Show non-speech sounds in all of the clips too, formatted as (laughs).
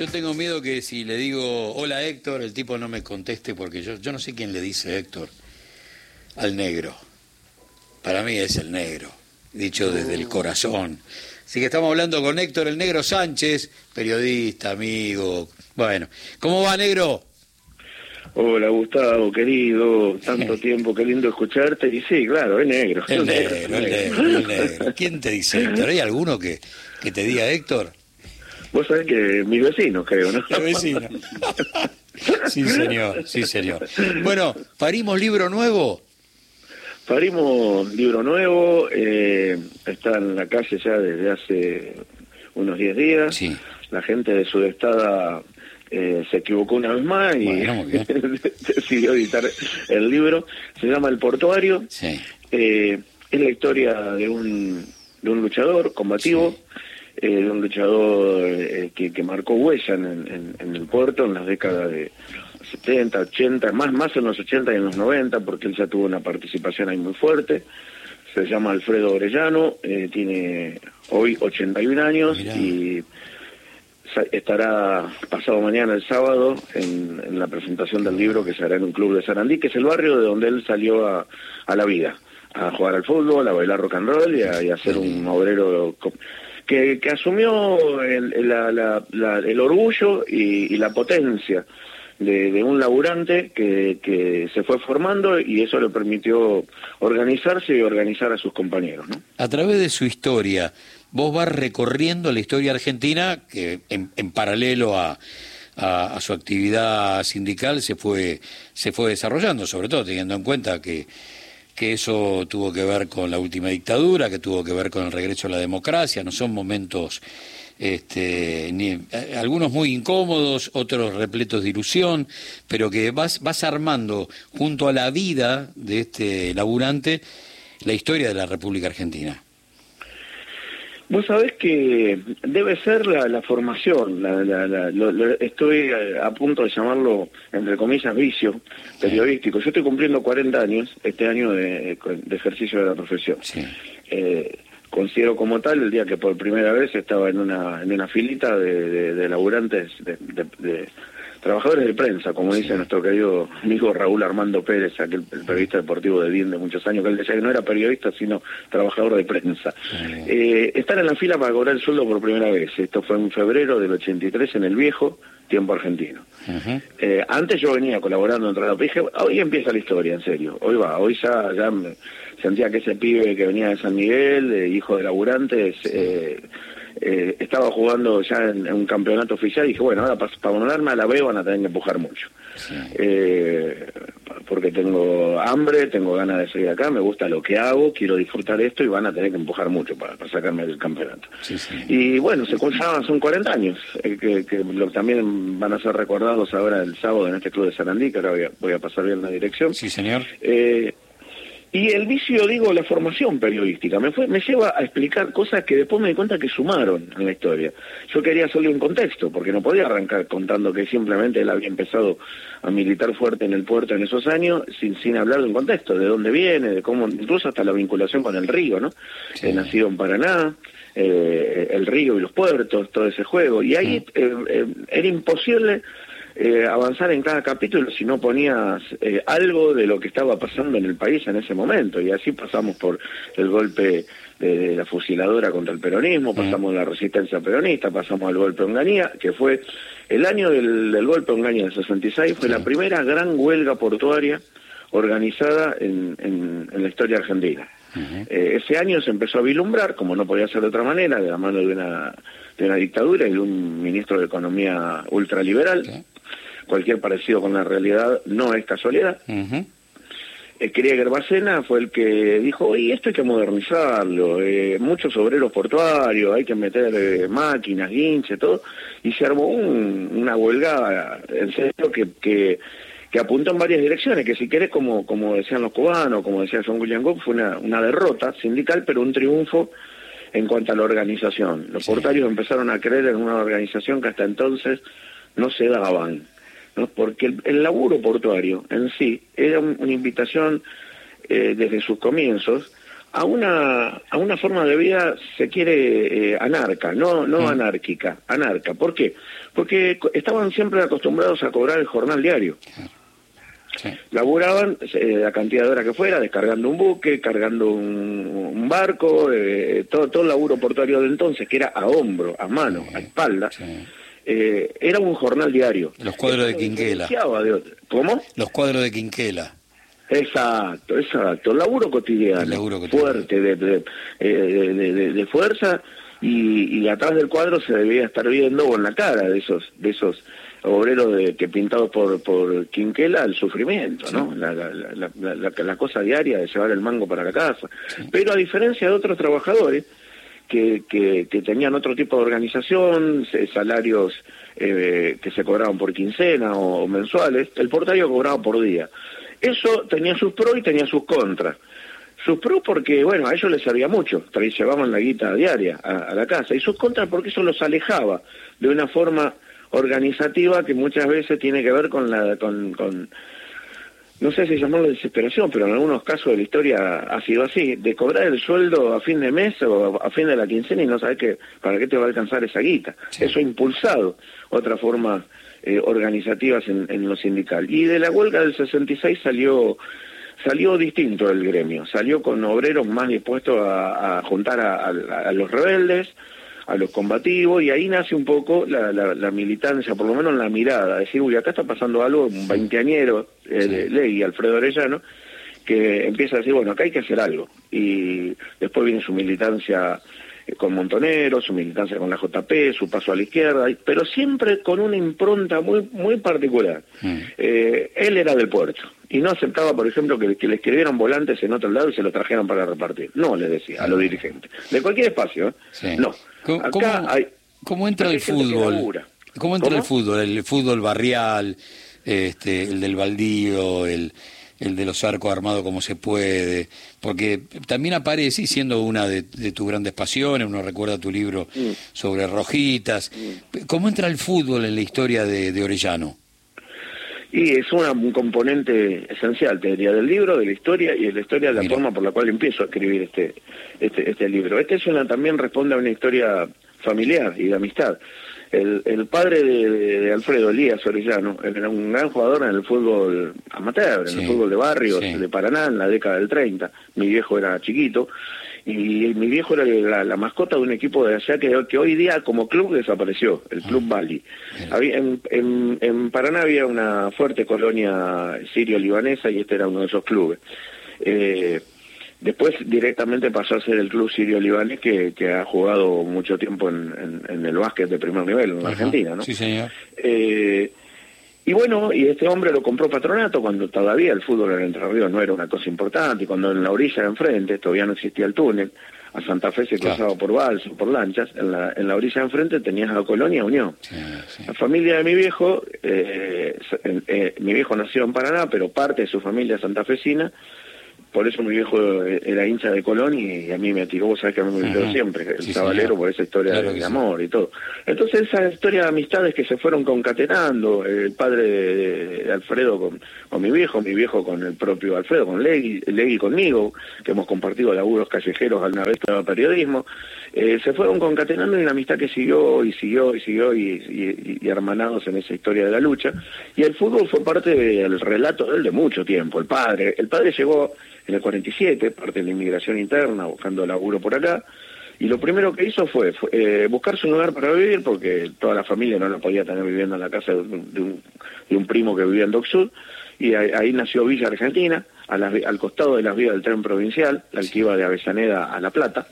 Yo tengo miedo que si le digo hola Héctor, el tipo no me conteste porque yo, yo no sé quién le dice Héctor al negro. Para mí es el negro, dicho desde el corazón. Así que estamos hablando con Héctor el Negro Sánchez, periodista, amigo. Bueno, ¿cómo va negro? Hola Gustavo, querido, tanto (laughs) tiempo, qué lindo escucharte. Y sí, claro, es negro. El negro, el negro, el negro. ¿Quién te dice Héctor? ¿Hay alguno que, que te diga Héctor? Vos sabés que mis vecinos, creo, ¿no? El vecino. Sí, señor, sí, señor. Bueno, ¿parimos libro nuevo? Parimos libro nuevo, eh, está en la calle ya desde hace unos 10 días. Sí. La gente de Sudestada eh, se equivocó una vez más y Bueno, (laughs) decidió editar el libro. Se llama El Portuario. Sí. Eh, es la historia de un, de un luchador combativo, eh, de un luchador eh, que, que marcó huella en, en- en el puerto en las décadas de 70, 80, más, más en los 80 y en los 90, porque él ya tuvo una participación ahí muy fuerte. Se llama Alfredo Orellano, eh, tiene hoy 81 años Mirá. y estará pasado mañana el sábado en, en la presentación del libro que se hará en un club de Sarandí, que es el barrio de donde él salió a, a la vida, a jugar al fútbol, a bailar rock and roll y a, y a ser un obrero que, asumió el, la- la- la- el orgullo y, la potencia de, de un laburante que, que se fue formando y eso le permitió organizarse y organizar a sus compañeros. ¿no? A través de su historia, vos vas recorriendo la historia argentina que en, en paralelo a, a- a su actividad sindical se fue, se fue desarrollando, sobre todo teniendo en cuenta que, que eso tuvo que ver con la última dictadura, que tuvo que ver con el regreso a la democracia, no son momentos este, eh, algunos muy incómodos, otros repletos de ilusión, pero que vas, vas armando junto a la vida de este laburante la historia de la República Argentina. Vos sabés que debe ser la, la formación, la- la- la- lo- lo- estoy a punto de llamarlo, entre comillas, vicio periodístico. Yo estoy cumpliendo 40 años este año de, de ejercicio de la profesión. Sí. Eh, considero como tal el día que por primera vez estaba en una, en una filita de, de- de laburantes, de trabajadores de prensa, como dice nuestro querido amigo Raúl Armando Pérez, aquel el periodista deportivo de DIN de muchos años, que él decía que no era periodista, sino trabajador de prensa. Eh, estar en la fila para cobrar el sueldo por primera vez. Esto fue en febrero del 83 en el viejo tiempo argentino. Eh, antes yo venía colaborando en Trabajo. Dije, hoy empieza la historia, en serio. Hoy va, hoy ya, ya me- sentía que ese pibe que venía de San Miguel, eh, hijo de laburantes, eh, eh, estaba jugando ya en, en un campeonato oficial y dije, bueno, ahora para, para ponerme a la B van a tener que empujar mucho. Sí. Eh, porque tengo hambre, tengo ganas de seguir acá, me gusta lo que hago, quiero disfrutar esto y van a tener que empujar mucho para, para sacarme del campeonato. Sí, sí. Y bueno, se ya son 40 años, eh, que, que lo- también van a ser recordados ahora el sábado en este club de Sarandí, que ahora voy a, voy a pasar bien la dirección. Sí, señor. Eh, y el vicio, digo, la formación periodística, me, fue, me lleva a explicar cosas que después me di cuenta que sumaron en la historia. Yo quería hacerle un contexto, porque no podía arrancar contando que simplemente él había empezado a militar fuerte en el puerto en esos años, sin, sin hablar de un contexto, de dónde viene, de cómo, incluso hasta la vinculación con el río, ¿no? Sí. Eh, nacido en Paraná, eh, el río y los puertos, todo ese juego. Y ahí eh, eh, era imposible eh, avanzar en cada capítulo si no ponías eh, algo de lo que estaba pasando en el país en ese momento. Y así pasamos por el golpe de la fusiladora contra el peronismo, pasamos la resistencia peronista, pasamos al golpe de Onganía, que fue el año del, del golpe de Onganía del 66, fue la primera gran huelga portuaria organizada en, en- en la historia argentina. Eh, ese año se empezó a vislumbrar, como no podía ser de otra manera, de la mano de una, de una dictadura y de un ministro de Economía ultraliberal. Sí. Cualquier parecido con la realidad no es casualidad. Ujú. Eh, Krieger Bacena fue el que dijo, oye, esto hay que modernizarlo, eh, muchos obreros portuarios, hay que meter eh, máquinas, guinches, todo, y se armó un- una huelga, en serio, que, que, que apuntó en varias direcciones, que si querés, como, como decían los cubanos, como decía John William Goff, fue una, una derrota sindical, pero un triunfo en cuanto a la organización. Los Sí. portarios empezaron a creer en una organización que hasta entonces no se daban. ¿No? porque el, el laburo portuario en sí era un- una invitación eh, desde sus comienzos a una a una forma de vida se quiere eh, anarca, no no anárquica, anarca. ¿Por qué? Porque estaban siempre acostumbrados a cobrar el jornal diario. Laburaban eh, la cantidad de horas que fuera, descargando un buque, cargando un, barco, eh, todo, todo el laburo portuario de entonces, que era a hombro, a mano, a espalda, era un jornal diario. Los cuadros de Quinquela. ¿Cómo? Los cuadros de Quinquela. Exacto, exacto. Laburo cotidiano, laburo fuerte, de, eh, de, de, fuerza, y, y, atrás del cuadro se debía estar viendo, en la cara de esos, de esos obreros de, que pintados por, por Quinquela, el sufrimiento, ¿no? La, la, la, cosa diaria de llevar el mango para la casa. Pero a diferencia de otros trabajadores, que, que, tenían otro tipo de organización, salarios eh, que se cobraban por quincena o mensuales, el portario cobraba por día. Eso tenía sus pros y tenía sus contras. Sus pros porque, bueno, a ellos les servía mucho, llevaban la guita diaria a, la casa, y sus contras porque eso los alejaba de una forma organizativa que muchas veces tiene que ver con la con, con no sé si llamarlo desesperación, pero en algunos casos de la historia ha sido así, de cobrar el sueldo a fin de mes o a fin de la quincena y no sabes que, para qué te va a alcanzar esa guita. Eso ha impulsado otra forma eh, organizativas en, en, lo sindical. Y de la huelga del 66 salió salió distinto el gremio, salió con obreros más dispuestos a, juntar a, los rebeldes, a los combativos, y ahí nace un poco la, la, militancia, por lo menos la mirada, decir, uy, acá está pasando algo, un veinteañero eh, ley, Alfredo Arellano, que empieza a decir, bueno, acá hay que hacer algo. Y después viene su militancia con Montonero, su militancia con la JP, su paso a la izquierda, pero siempre con una impronta muy muy particular. Mm. Eh, él era del puerto y no aceptaba, por ejemplo, que, le escribieran volantes en otro lado y se los trajeran para repartir. No, le decía a los dirigentes. De cualquier espacio, ¿eh? No. ¿Cómo, entra el fútbol? ¿Cómo entra el fútbol? El fútbol barrial, este, el del baldío, el el de los arcos armados como se puede, porque también aparece, siendo una de, tus grandes pasiones, uno recuerda tu libro sobre rojitas. ¿cómo entra el fútbol en la historia de, Orellano? Y es un componente esencial, te diría, del libro, de la historia y de la historia de la forma por la cual empiezo a escribir este, este, este libro. Este es una, también responde a una historia familiar y de amistad. El, el padre de, Alfredo, Elías Orellano, era un gran jugador en el fútbol amateur, en el fútbol de barrios de Paraná en la década del 30. Mi viejo era chiquito y mi viejo era la, mascota de un equipo de allá que, que, hoy día como club desapareció, el Club ah, Bali. Había, en, en, en, Paraná había una fuerte colonia sirio-libanesa y este era uno de esos clubes. Eh, Después directamente pasó a ser el club sirio-libanés que, que, ha jugado mucho tiempo en, en, el básquet de primer nivel en Argentina, ¿no? Sí, señor. Eh, y bueno, y este hombre lo compró Patronato cuando todavía el fútbol en Entre Ríos no era una cosa importante, y cuando en la orilla de enfrente todavía no existía el túnel, a Santa Fe se cruzaba por balsas, por lanchas, en la, en la orilla de enfrente tenías a Colonia Unión. La familia de mi viejo, eh, eh, mi viejo nació en Paraná, pero parte de su familia santafesina, por eso mi viejo era hincha de Colón y a mí me tiró, vos sabés que a mí me tiró siempre, el sí, por esa historia de, amor y todo. Entonces esa historia de amistades que se fueron concatenando, el padre de, Alfredo con, con, mi viejo, mi viejo con el propio Alfredo, con Legui, Legui conmigo, que hemos compartido laburos callejeros al vez de periodismo, eh, se fueron concatenando en una amistad que siguió y siguió y siguió y, y, hermanados en esa historia de la lucha. Y el fútbol fue parte del relato de él de mucho tiempo. El padre, el padre llegó en el 47, parte de la inmigración interna, buscando laburo por acá, y lo primero que hizo fue, eh, buscarse un lugar para vivir, porque toda la familia no la podía tener viviendo en la casa de un, de un, primo que vivía en Dock Sud, y ahí, nació Villa Argentina, al costado de las vías del tren provincial, la que iba de Avellaneda a La Plata,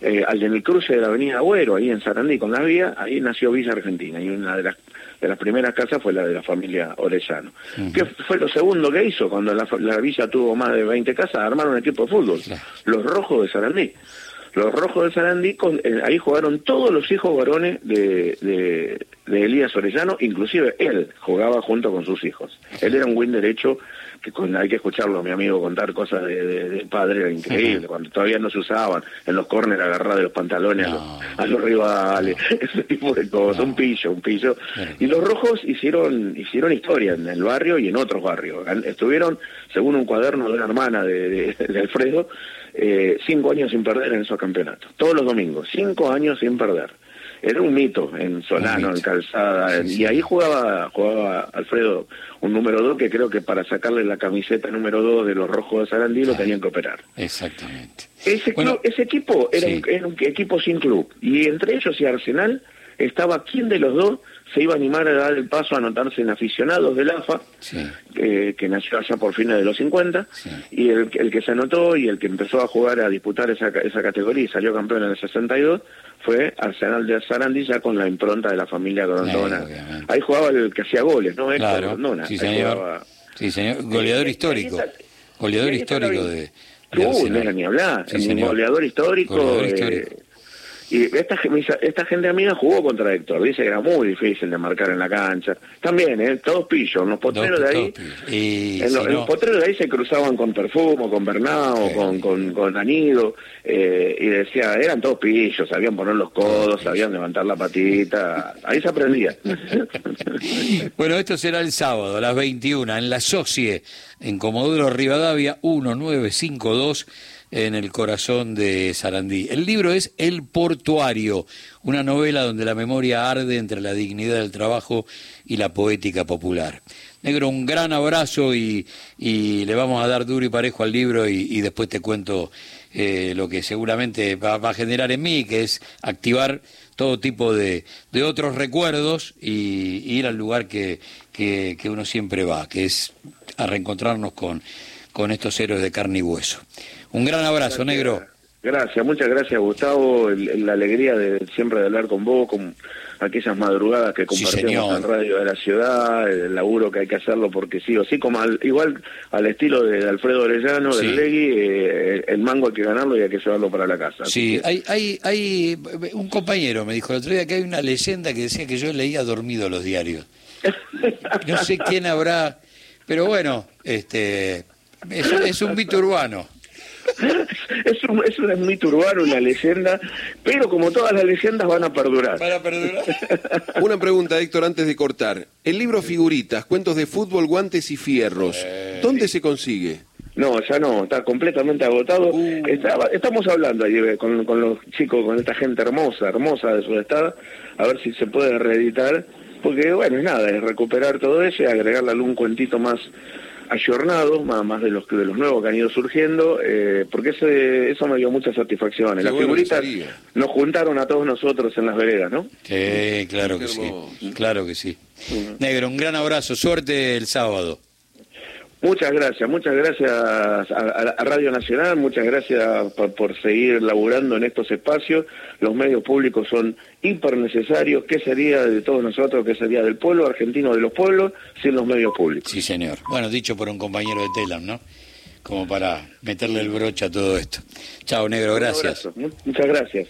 eh, al en el cruce de la avenida Agüero, ahí en Sarandí con las vías, ahí nació Villa Argentina, y una de las de las primeras casas fue la de la familia Orellano. ¿Qué fue lo segundo que hizo? Cuando la, villa tuvo más de 20 casas, armaron un equipo de fútbol, los Rojos de Sarandí. Los Rojos de Sarandí, eh, ahí jugaron todos los hijos varones de, de, Elías Orellano, inclusive él jugaba junto con sus hijos. Él era un buen derecho que con, hay que escucharlo a mi amigo contar cosas de, de, padre, era increíble, cuando todavía no se usaban, en los córneres agarrar de los pantalones a, los, rivales, (laughs) ese tipo de cosas, un pillo, un pillo. Y los rojos hicieron, hicieron historia en el barrio y en otros barrios. Estuvieron, según un cuaderno de una hermana de, de Alfredo, eh, cinco años sin perder en esos campeonatos, todos los domingos, cinco años sin perder. Era un mito en Solano, en Calzada, y ahí jugaba, jugaba Alfredo un número dos que creo que para sacarle la camiseta número dos de los rojos de Sarandí lo tenían que operar. Exactamente. Ese, ese equipo era, un, equipo sin club, y entre ellos y Arsenal estaba quién de los dos se iba a animar a dar el paso a anotarse en aficionados del AFA, que nació allá por fines de los 50, y el, el, que se anotó y el que empezó a jugar, a disputar esa, esa categoría y salió campeón en el 62, fue Arsenal de Sarandí ya con la impronta de la familia Grondona. Ahí jugaba el que hacía goles, ¿no? Héctor Grondona. Sí, señor. Sí, señor. Goleador histórico. Goleador histórico de... Uh, no era ni hablar. goleador histórico. Goleador eh, histórico. Y esta, esta gente amiga jugó contra Héctor, dice que era muy difícil de marcar en la cancha. También, ¿eh? todos pillos, los potreros de ahí. Y en, los potreros de ahí se cruzaban con Perfumo, con Bernao, con, con, con Anido, eh, y decía, eran todos pillos, sabían poner los codos, sabían levantar la patita, ahí se aprendía. (laughs) bueno, esto será el sábado a las 21 en la Socie, en Comodoro Rivadavia 1952 en el corazón de Sarandí. El libro es El Portuario, una novela donde la memoria arde entre la dignidad del trabajo y la poética popular. Negro, un gran abrazo y, le vamos a dar duro y parejo al libro y, después te cuento eh, lo que seguramente va, a generar en mí, que es activar todo tipo de, otros recuerdos y, ir al lugar que, que, uno siempre va, que es a reencontrarnos con, con estos héroes de carne y hueso. Un gran abrazo, negro. Gracias, muchas gracias Gustavo, la alegría de siempre de hablar con vos, con aquellas madrugadas que compartimos en radio de la ciudad, el laburo que hay que hacerlo porque sí o sí, como igual al estilo de, Alfredo Orellano, del Legui, eh, el mango hay que ganarlo y hay que llevarlo para la casa. Sí, hay, hay, hay, un compañero me dijo el otro día que hay una leyenda que decía que yo leía dormido los diarios. No sé quién habrá, pero bueno, este es, es un mito urbano. Es, un, es un mito urbano, una leyenda, pero como todas las leyendas van a perdurar. Van a perdurar. (laughs) una pregunta, Héctor, antes de cortar. El libro Figuritas, cuentos de fútbol, guantes y fierros, eh, ¿dónde se consigue? No, ya no, está completamente agotado. Uh. estamos hablando ayer con, con los chicos, con esta gente hermosa, hermosa de su estado, a ver si se puede reeditar, porque bueno, es nada, es recuperar todo eso y agregarle algún cuentito más ayornados, más, más de los de los nuevos que han ido surgiendo, eh, porque ese, eso me dio mucha satisfacción. Las figuritas nos juntaron a todos nosotros en las veredas, ¿no? Sí, claro que sí, claro que sí. Negro, un gran abrazo, suerte el sábado. Muchas gracias, muchas gracias a, Radio Nacional, muchas gracias por, seguir laburando en estos espacios. Los medios públicos son hiper necesarios. ¿Qué sería de todos nosotros, qué sería del pueblo argentino de los pueblos sin los medios públicos? Sí, señor. Bueno, dicho por un compañero de Telam, ¿no? Como para meterle el broche a todo esto. Chao, negro, gracias. Muchas gracias.